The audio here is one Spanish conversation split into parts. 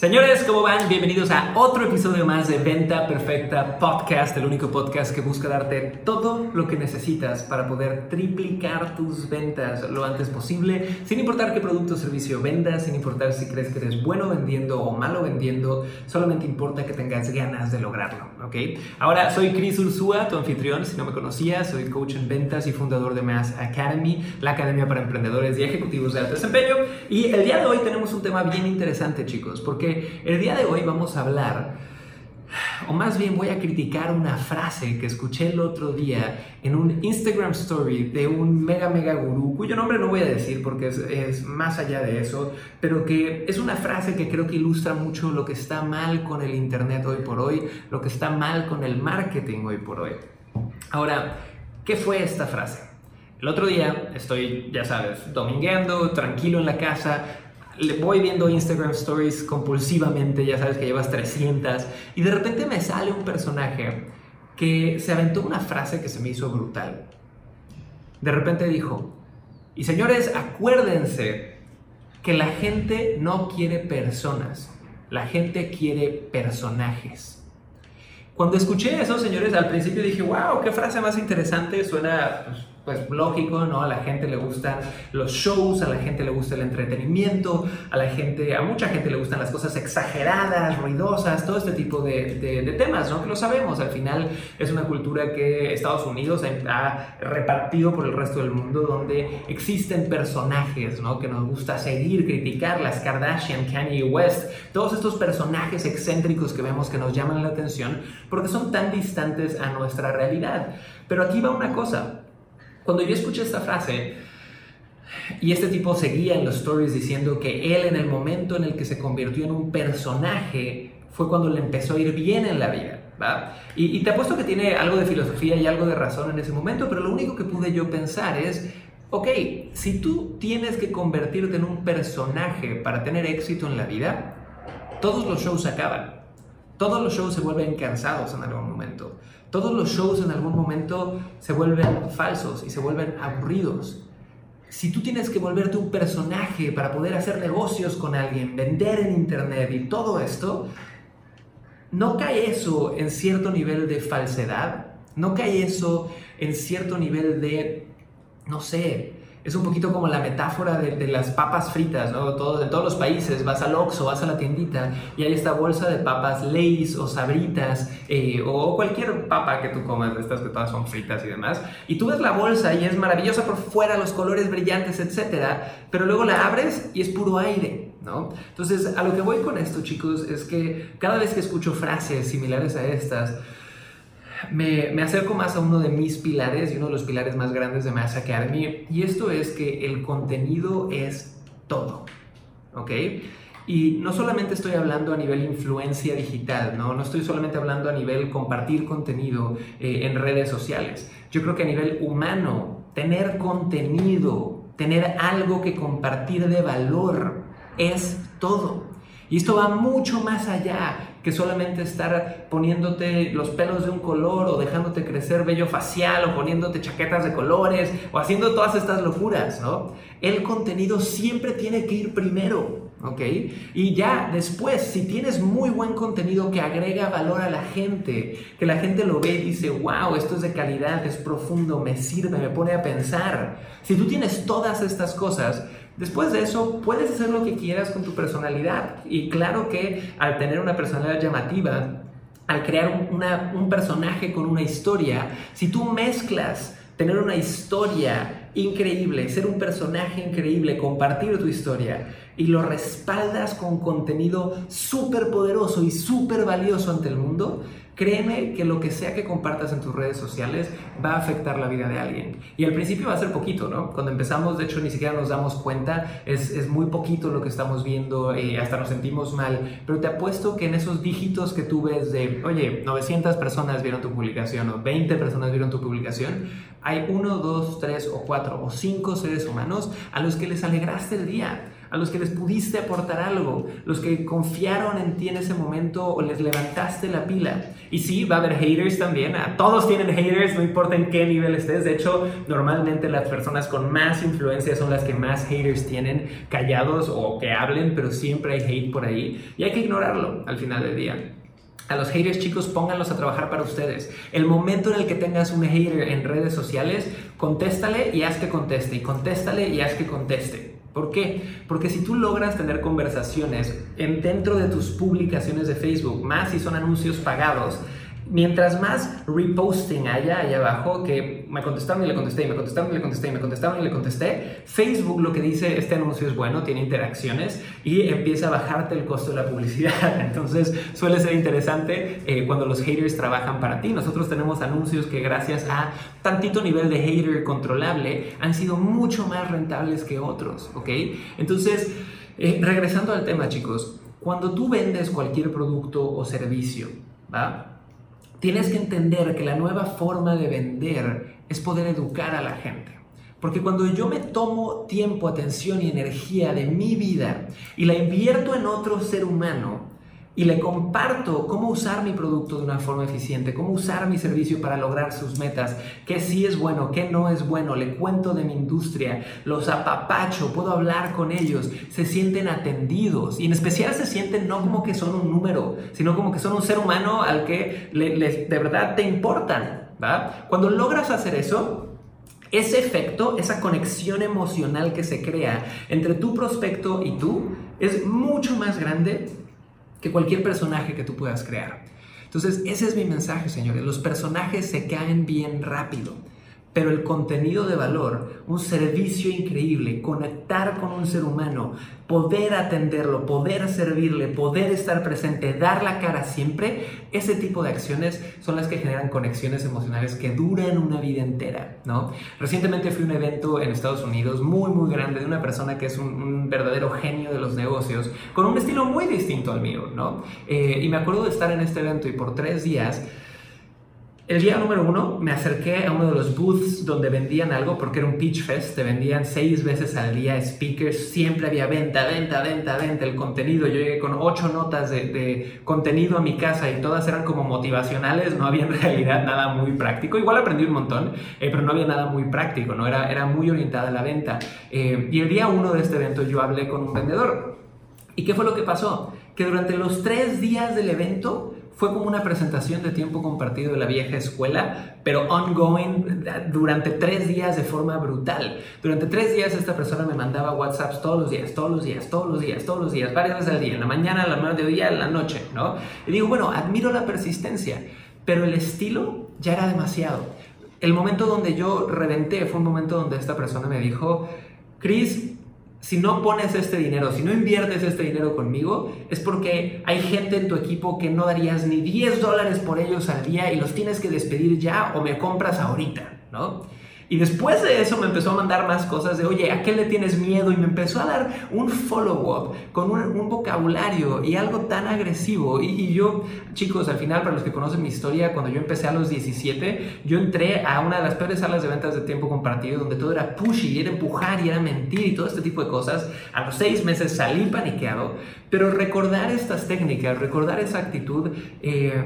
Señores, ¿cómo van? Bienvenidos a otro episodio más de Venta Perfecta Podcast, el único podcast que busca darte todo lo que necesitas para poder triplicar tus ventas lo antes posible, sin importar qué producto o servicio vendas, sin importar si crees que eres bueno vendiendo o malo vendiendo, solamente importa que tengas ganas de lograrlo, ¿ok? Ahora, soy Chris Ursúa, tu anfitrión, si no me conocías, soy coach en ventas y fundador de Mass Academy, la academia para emprendedores y ejecutivos de alto desempeño, y el día de hoy tenemos un tema bien interesante, chicos, porque el día de hoy vamos a hablar, o más bien voy a criticar una frase que escuché el otro día en un Instagram story de un mega mega gurú, cuyo nombre no voy a decir porque es, es más allá de eso, pero que es una frase que creo que ilustra mucho lo que está mal con el Internet hoy por hoy, lo que está mal con el marketing hoy por hoy. Ahora, ¿qué fue esta frase? El otro día estoy, ya sabes, domingueando, tranquilo en la casa, le voy viendo Instagram Stories compulsivamente, ya sabes que llevas 300, y de repente me sale un personaje que se aventó una frase que se me hizo brutal. De repente dijo, y señores, acuérdense que la gente no quiere personas, la gente quiere personajes. Cuando escuché eso, señores, al principio dije, wow, qué frase más interesante, suena pues, pues lógico, ¿no? A la gente le gustan los shows, a la gente le gusta el entretenimiento, a la gente, a mucha gente le gustan las cosas exageradas, ruidosas, todo este tipo de, de, temas, ¿no? Que lo sabemos, al final es una cultura que Estados Unidos ha, repartido por el resto del mundo donde existen personajes, ¿no? Que nos gusta seguir, criticar, las Kardashian, Kanye West, todos estos personajes excéntricos que vemos que nos llaman la atención porque son tan distantes a nuestra realidad. Pero aquí va una cosa, cuando yo escuché esta frase, y este tipo seguía en los stories diciendo que él en el momento en el que se convirtió en un personaje fue cuando le empezó a ir bien en la vida. Y, y, te apuesto que tiene algo de filosofía y algo de razón en ese momento, pero lo único que pude yo pensar es, ok, si tú tienes que convertirte en un personaje para tener éxito en la vida, todos los shows acaban. Todos los shows se vuelven cansados en algún momento. Todos los shows en algún momento se vuelven falsos y se vuelven aburridos. Si tú tienes que volverte un personaje para poder hacer negocios con alguien, vender en internet y todo esto, ¿no cae eso en cierto nivel de falsedad? ¿No cae eso en cierto nivel de, no sé, es un poquito como la metáfora de, las papas fritas, ¿no? Todo, en todos los países vas al Oxxo, vas a la tiendita y hay esta bolsa de papas Lay's o Sabritas eh, o cualquier papa que tú comas, estas que todas son fritas y demás. Y tú ves la bolsa y es maravillosa por fuera, los colores brillantes, etcétera, pero luego la abres y es puro aire, ¿no? Entonces, a lo que voy con esto, chicos, es que cada vez que escucho frases similares a estas, me, acerco más a uno de mis pilares y uno de los pilares más grandes de Mass Academy, y esto es que el contenido es todo, ¿ok? Y no solamente estoy hablando a nivel influencia digital, no, no estoy solamente hablando a nivel compartir contenido eh, en redes sociales. Yo creo que a nivel humano, tener contenido, tener algo que compartir de valor es todo. Y esto va mucho más allá que solamente estar poniéndote los pelos de un color o dejándote crecer vello facial o poniéndote chaquetas de colores o haciendo todas estas locuras, ¿no? El contenido siempre tiene que ir primero, ¿ok? Y ya después, si tienes muy buen contenido que agrega valor a la gente, que la gente lo ve y dice, wow, esto es de calidad, es profundo, me sirve, me pone a pensar. Si tú tienes todas estas cosas, Después de eso, puedes hacer lo que quieras con tu personalidad. Y claro que al tener una personalidad llamativa, al crear un personaje con una historia, si tú mezclas tener una historia increíble, ser un personaje increíble, compartir tu historia y lo respaldas con contenido súper poderoso y súper valioso ante el mundo, créeme que lo que sea que compartas en tus redes sociales va a afectar la vida de alguien. Y al principio va a ser poquito, ¿no? Cuando empezamos, de hecho, ni siquiera nos damos cuenta, es, es muy poquito lo que estamos viendo, y hasta nos sentimos mal, pero te apuesto que en esos dígitos que tú ves de, oye, 900 personas vieron tu publicación o 20 personas vieron tu publicación, hay uno, dos, tres o cuatro o cinco seres humanos a los que les alegraste el día a los que les pudiste aportar algo, los que confiaron en ti en ese momento o les levantaste la pila. Y sí, va a haber haters también, a todos tienen haters, no importa en qué nivel estés. De hecho, normalmente las personas con más influencia son las que más haters tienen, callados o que hablen, pero siempre hay hate por ahí y hay que ignorarlo al final del día. A los haters, chicos, pónganlos a trabajar para ustedes. El momento en el que tengas un hater en redes sociales, contéstale y haz que conteste. Y contéstale y haz que conteste. ¿Por qué? Porque si tú logras tener conversaciones en, dentro de tus publicaciones de Facebook, más si son anuncios pagados, mientras más reposting haya ahí abajo, que me contestaron y le contesté, y me contestaron y le contesté, y me contestaron y le contesté, Facebook lo que dice, este anuncio es bueno, tiene interacciones y empieza a bajarte el costo de la publicidad. Entonces suele ser interesante eh, cuando los haters trabajan para ti. Nosotros tenemos anuncios que gracias a tantito nivel de hater controlable han sido mucho más rentables que otros, ¿ok? Entonces, eh, regresando al tema, chicos, cuando tú vendes cualquier producto o servicio, ¿va? Tienes que entender que la nueva forma de vender es poder educar a la gente. Porque cuando yo me tomo tiempo, atención y energía de mi vida y la invierto en otro ser humano, y le comparto cómo usar mi producto de una forma eficiente, cómo usar mi servicio para lograr sus metas, qué sí es bueno, qué no es bueno, le cuento de mi industria, los apapacho, puedo hablar con ellos, se sienten atendidos y en especial se sienten no como que son un número, sino como que son un ser humano al que de verdad te importan. Cuando logras hacer eso, ese efecto, esa conexión emocional que se crea entre tu prospecto y tú es mucho más grande que cualquier personaje que tú puedas crear. Entonces, ese es mi mensaje, señores. Los personajes se caen bien rápido pero el contenido de valor, un servicio increíble, conectar con un ser humano, poder atenderlo, poder servirle, poder estar presente, dar la cara siempre, ese tipo de acciones son las que generan conexiones emocionales que duran una vida entera, ¿no? Recientemente fui a un evento en Estados Unidos muy, muy grande de una persona que es un, verdadero genio de los negocios, con un estilo muy distinto al mío, ¿no? Eh, y me acuerdo de estar en este evento y por tres días el día número uno me acerqué a uno de los booths donde vendían algo porque era un pitch fest, te vendían seis veces al día speakers, siempre había venta, venta, venta, venta, el contenido. Yo llegué con ocho notas de, contenido a mi casa y todas eran como motivacionales, no había en realidad nada muy práctico. Igual aprendí un montón, eh, pero no había nada muy práctico, ¿no? era, era muy orientada a la venta. Eh, y el día uno de este evento yo hablé con un vendedor. ¿Y qué fue lo que pasó? Que durante los tres días del evento, fue como una presentación de tiempo compartido de la vieja escuela, pero ongoing durante tres días de forma brutal. Durante tres días esta persona me mandaba WhatsApps todos los días, todos los días, todos los días, todos los días, varias veces al día, en la mañana, en la mediodía, en la noche, ¿no? Y digo, bueno, admiro la persistencia, pero el estilo ya era demasiado. El momento donde yo reventé fue un momento donde esta persona me dijo, Chris, si no pones este dinero, si no inviertes este dinero conmigo, es porque hay gente en tu equipo que no darías ni 10 dólares por ellos al día y los tienes que despedir ya o me compras ahorita, ¿no? Y después de eso me empezó a mandar más cosas de, oye, ¿a qué le tienes miedo? Y me empezó a dar un follow-up con un, vocabulario y algo tan agresivo. Y, yo, chicos, al final, para los que conocen mi historia, cuando yo empecé a los 17, yo entré a una de las peores salas de ventas de tiempo compartido, donde todo era pushy, y era empujar, y era mentir, y todo este tipo de cosas. A los seis meses salí paniqueado, pero recordar estas técnicas, recordar esa actitud... Eh,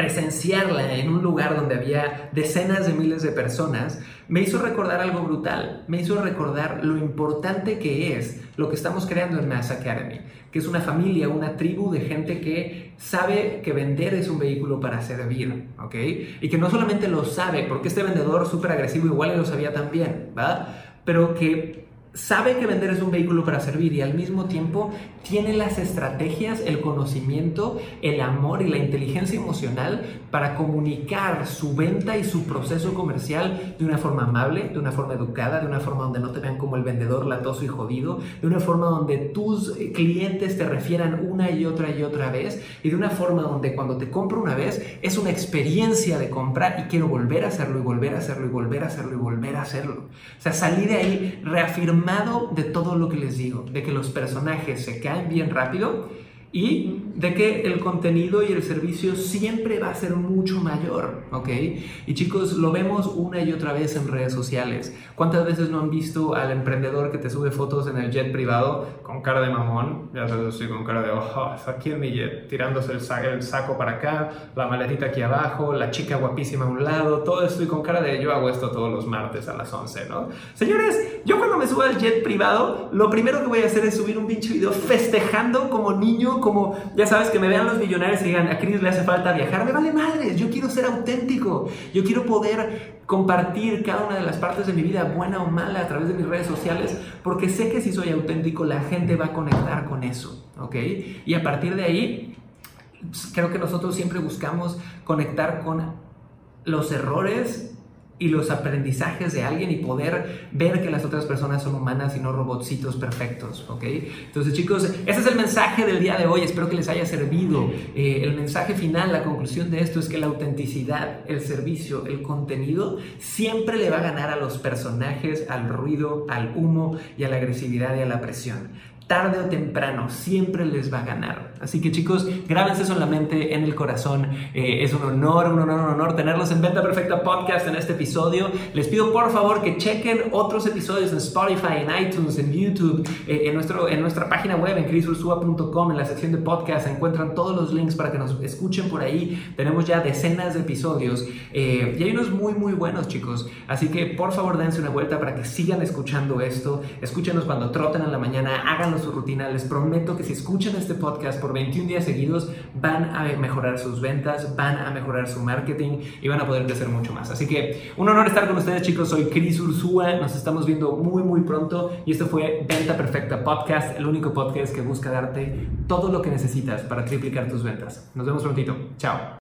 presenciarla en un lugar donde había decenas de miles de personas, me hizo recordar algo brutal, me hizo recordar lo importante que es lo que estamos creando en Mass Academy, que es una familia, una tribu de gente que sabe que vender es un vehículo para servir, ¿ok? Y que no solamente lo sabe, porque este vendedor súper agresivo igual lo sabía también, ¿va? Pero que sabe que vender es un vehículo para servir y al mismo tiempo tiene las estrategias, el conocimiento, el amor y la inteligencia emocional para comunicar su venta y su proceso comercial de una forma amable, de una forma educada, de una forma donde no te vean como el vendedor latoso y jodido, de una forma donde tus clientes te refieran una y otra y otra vez y de una forma donde cuando te compro una vez es una experiencia de compra y quiero volver a hacerlo y volver a hacerlo y volver a hacerlo y volver a hacerlo. O sea, salí de ahí reafirmando de todo lo que les digo, de que los personajes se caen bien rápido y de que el contenido y el servicio siempre va a ser mucho mayor, ¿ok? Y chicos, lo vemos una y otra vez en redes sociales. ¿Cuántas veces no han visto al emprendedor que te sube fotos en el jet privado con cara de mamón? Ya sabes, así con cara de, oh, aquí en mi jet, tirándose el, el saco para acá, la maletita aquí abajo, la chica guapísima a un lado, todo esto y con cara de, yo hago esto todos los martes a las 11, ¿no? Señores, yo cuando me subo al jet privado, lo primero que voy a hacer es subir un pinche video festejando como niño como, ya sabes, que me vean los millonarios y digan, a Chris le hace falta viajar, me vale madres, yo quiero ser auténtico, yo quiero poder compartir cada una de las partes de mi vida, buena o mala, a través de mis redes sociales, porque sé que si soy auténtico, la gente va a conectar con eso, ¿ok? Y a partir de ahí, creo que nosotros siempre buscamos conectar con los errores y los aprendizajes de alguien y poder ver que las otras personas son humanas y no robotcitos perfectos, ¿ok? Entonces chicos, ese es el mensaje del día de hoy, espero que les haya servido. Eh, el mensaje final, la conclusión de esto es que la autenticidad, el servicio, el contenido, siempre le va a ganar a los personajes, al ruido, al humo y a la agresividad y a la presión tarde o temprano, siempre les va a ganar. Así que chicos, grábense eso en el corazón. Eh, es un honor, un honor, un honor tenerlos en Venta Perfecta Podcast en este episodio. Les pido por favor que chequen otros episodios en Spotify, en iTunes, en YouTube, eh, en, nuestro, en nuestra página web, en crisursua.com, en la sección de podcast. encuentran todos los links para que nos escuchen por ahí. Tenemos ya decenas de episodios eh, y hay unos muy, muy buenos, chicos. Así que por favor dense una vuelta para que sigan escuchando esto. Escúchenos cuando troten en la mañana, háganlo su rutina. Les prometo que si escuchan este podcast por 21 días seguidos, van a mejorar sus ventas, van a mejorar su marketing y van a poder crecer mucho más. Así que un honor estar con ustedes, chicos. Soy Chris Ursúa. Nos estamos viendo muy, muy pronto. Y esto fue Venta Perfecta Podcast, el único podcast que busca darte todo lo que necesitas para triplicar tus ventas. Nos vemos prontito. Chao.